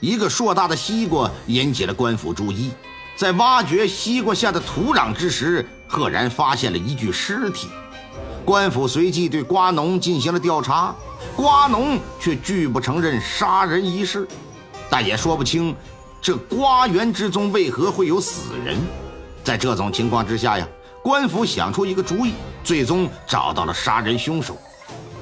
一个硕大的西瓜引起了官府注意，在挖掘西瓜下的土壤之时，赫然发现了一具尸体。官府随即对瓜农进行了调查，瓜农却拒不承认杀人一事，但也说不清这瓜园之中为何会有死人。在这种情况之下呀，官府想出一个主意，最终找到了杀人凶手。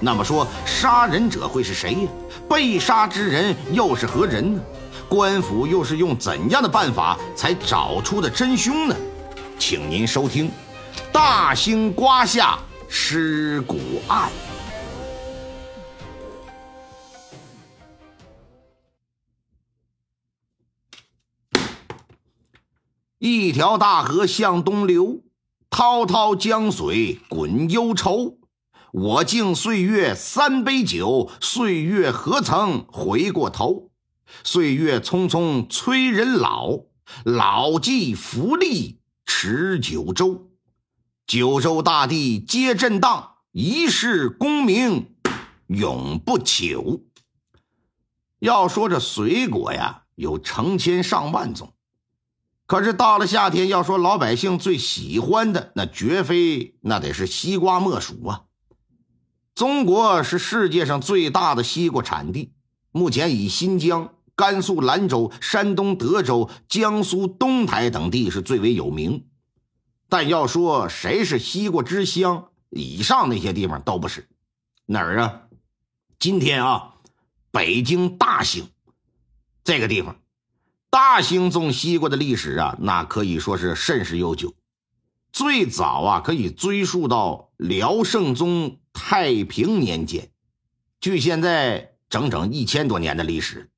那么说，杀人者会是谁呀？被杀之人又是何人呢？官府又是用怎样的办法才找出的真凶呢？请您收听《大兴瓜下尸骨案》。一条大河向东流，滔滔江水滚忧愁。我敬岁月三杯酒，岁月何曾回过头？岁月匆匆催人老，老骥伏枥，持九州。九州大地皆震荡，一世功名永不朽。要说这水果呀，有成千上万种。可是到了夏天，要说老百姓最喜欢的，那绝非那得是西瓜莫属啊！中国是世界上最大的西瓜产地，目前以新疆、甘肃兰州、山东德州、江苏东台等地是最为有名。但要说谁是西瓜之乡，以上那些地方都不是。哪儿啊？今天啊，北京大兴这个地方。大兴种西瓜的历史啊，那可以说是甚是悠久。最早啊，可以追溯到辽圣宗太平年间，距现在整整一千多年的历史。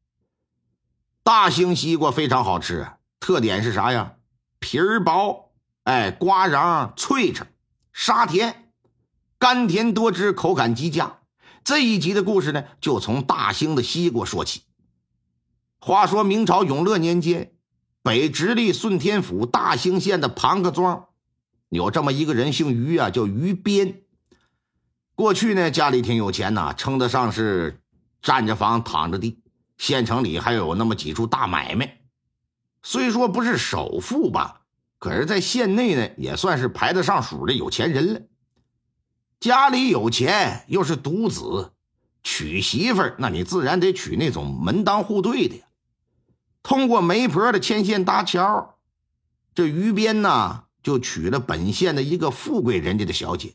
大兴西瓜非常好吃，特点是啥呀？皮儿薄，哎，瓜瓤脆脆，沙甜，甘甜多汁，口感极佳。这一集的故事呢，就从大兴的西瓜说起。话说明朝永乐年间，北直隶顺天府大兴县的庞各庄，有这么一个人，姓于啊，叫于边。过去呢，家里挺有钱呐，称得上是占着房躺着地。县城里还有那么几处大买卖，虽说不是首富吧，可是，在县内呢，也算是排得上数的有钱人了。家里有钱，又是独子，娶媳妇儿，那你自然得娶那种门当户对的呀。通过媒婆的牵线搭桥，这于边呢就娶了本县的一个富贵人家的小姐。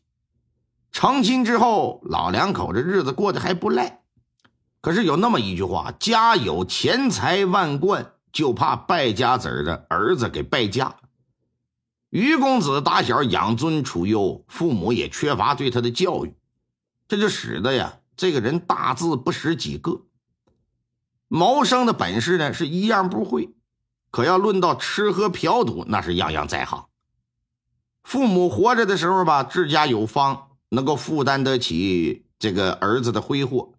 成亲之后，老两口这日子过得还不赖。可是有那么一句话：“家有钱财万贯，就怕败家子的儿子给败家。”于公子打小养尊处优，父母也缺乏对他的教育，这就使得呀，这个人大字不识几个。谋生的本事呢是一样不会，可要论到吃喝嫖赌，那是样样在行。父母活着的时候吧，治家有方，能够负担得起这个儿子的挥霍。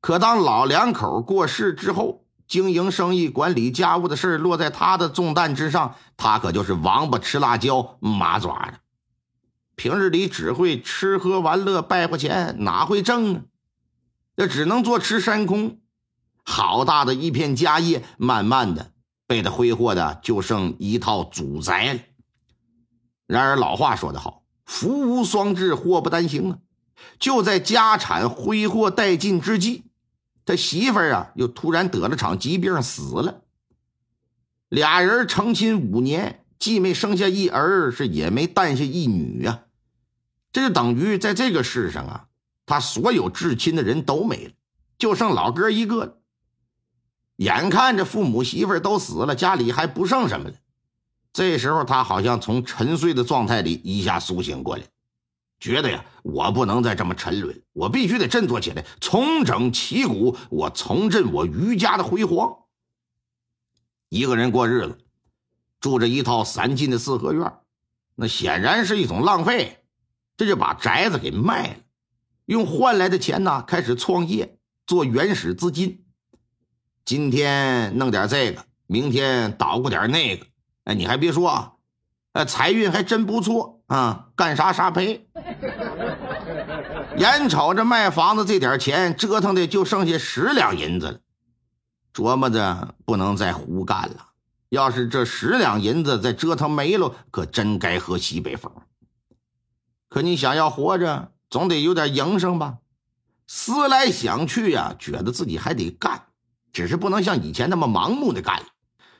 可当老两口过世之后，经营生意、管理家务的事落在他的重担之上，他可就是王八吃辣椒，马爪的。平日里只会吃喝玩乐、败坏钱，哪会挣啊？这只能坐吃山空。好大的一片家业，慢慢的被他挥霍的就剩一套祖宅了。然而老话说得好，福无双至，祸不单行啊！就在家产挥霍殆尽之际，他媳妇儿啊又突然得了场疾病死了。俩人成亲五年，既没生下一儿，是也没诞下一女啊！这就等于在这个世上啊，他所有至亲的人都没了，就剩老哥一个了。眼看着父母媳妇都死了，家里还不剩什么了。这时候他好像从沉睡的状态里一下苏醒过来，觉得呀，我不能再这么沉沦，我必须得振作起来，重整旗鼓，我重振我余家的辉煌。一个人过日子，住着一套三进的四合院，那显然是一种浪费。这就把宅子给卖了，用换来的钱呢，开始创业，做原始资金。今天弄点这个，明天捣鼓点那个。哎，你还别说啊，呃，财运还真不错啊，干啥啥赔。眼瞅着卖房子这点钱折腾的就剩下十两银子了，琢磨着不能再胡干了。要是这十两银子再折腾没了，可真该喝西北风。可你想要活着，总得有点营生吧？思来想去呀，觉得自己还得干，只是不能像以前那么盲目的干了。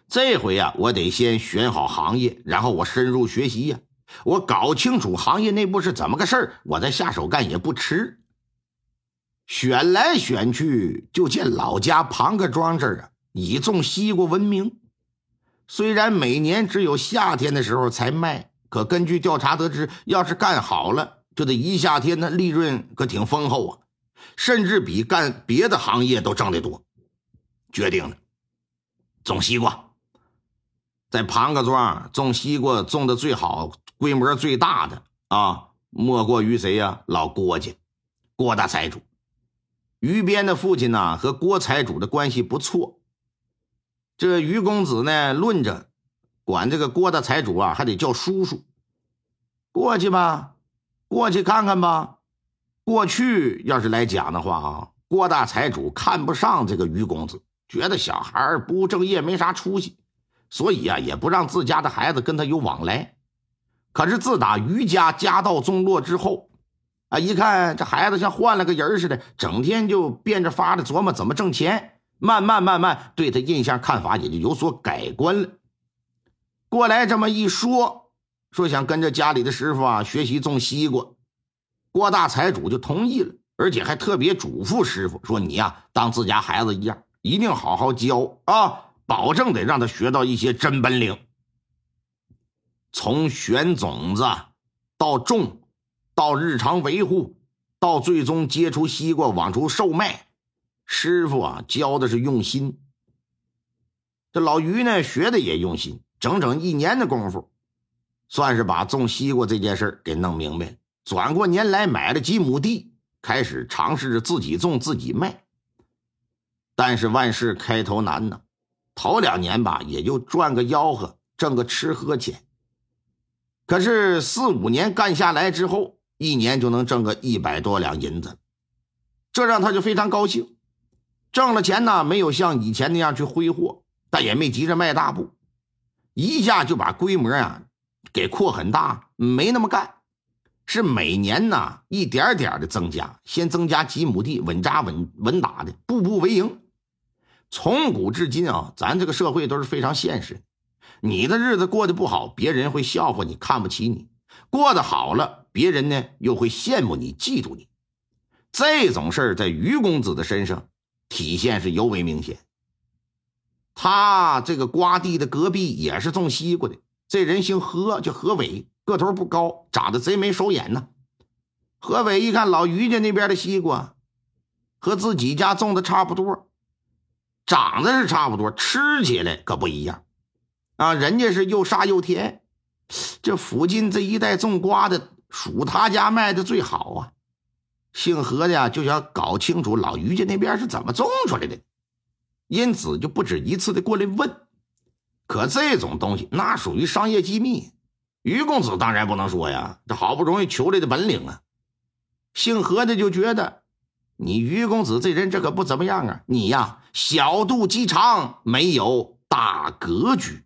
这回呀，我得先选好行业，然后我深入学习呀，我搞清楚行业内部是怎么个事儿，我再下手干也不迟。选来选去，就见老家庞各庄这儿啊，以种西瓜闻名。虽然每年只有夏天的时候才卖。可根据调查得知，要是干好了，就得一夏天的利润可挺丰厚啊，甚至比干别的行业都挣得多。决定了，种西瓜，在庞各庄种西瓜种的最好、规模最大的啊，莫过于谁呀？老郭家，郭大财主。于边的父亲呢，和郭财主的关系不错。这于公子呢，论着。管这个郭大财主啊，还得叫叔叔。过去吧，过去看看吧。过去要是来讲的话啊，郭大财主看不上这个于公子，觉得小孩不务正业，没啥出息，所以啊，也不让自家的孩子跟他有往来。可是自打于家家道中落之后，啊，一看这孩子像换了个人似的，整天就变着法的琢磨怎么挣钱，慢慢慢慢对他印象看法也就有所改观了。过来这么一说，说想跟着家里的师傅啊学习种西瓜，郭大财主就同意了，而且还特别嘱咐师傅说：“你呀，当自家孩子一样，一定好好教啊，保证得让他学到一些真本领。从选种子到种，到日常维护，到最终结出西瓜往出售卖，师傅啊教的是用心。这老于呢学的也用心。”整整一年的功夫，算是把种西瓜这件事给弄明白。转过年来，买了几亩地，开始尝试着自己种自己卖。但是万事开头难呢，头两年吧，也就赚个吆喝，挣个吃喝钱。可是四五年干下来之后，一年就能挣个一百多两银子，这让他就非常高兴。挣了钱呢，没有像以前那样去挥霍，但也没急着迈大步。一下就把规模啊给扩很大，没那么干，是每年呢一点点的增加，先增加几亩地，稳扎稳稳打的，步步为营。从古至今啊，咱这个社会都是非常现实，你的日子过得不好，别人会笑话你，看不起你；过得好了，别人呢又会羡慕你，嫉妒你。这种事儿在于公子的身上体现是尤为明显。他这个瓜地的隔壁也是种西瓜的，这人姓何，叫何伟，个头不高，长得贼眉手眼呢。何伟一看老于家那边的西瓜，和自己家种的差不多，长得是差不多，吃起来可不一样啊！人家是又沙又甜，这附近这一带种瓜的，属他家卖的最好啊。姓何的呀，就想搞清楚老于家那边是怎么种出来的。因此就不止一次的过来问，可这种东西那属于商业机密，于公子当然不能说呀。这好不容易求来的本领啊，姓何的就觉得你于公子这人这可不怎么样啊，你呀小肚鸡肠，没有大格局。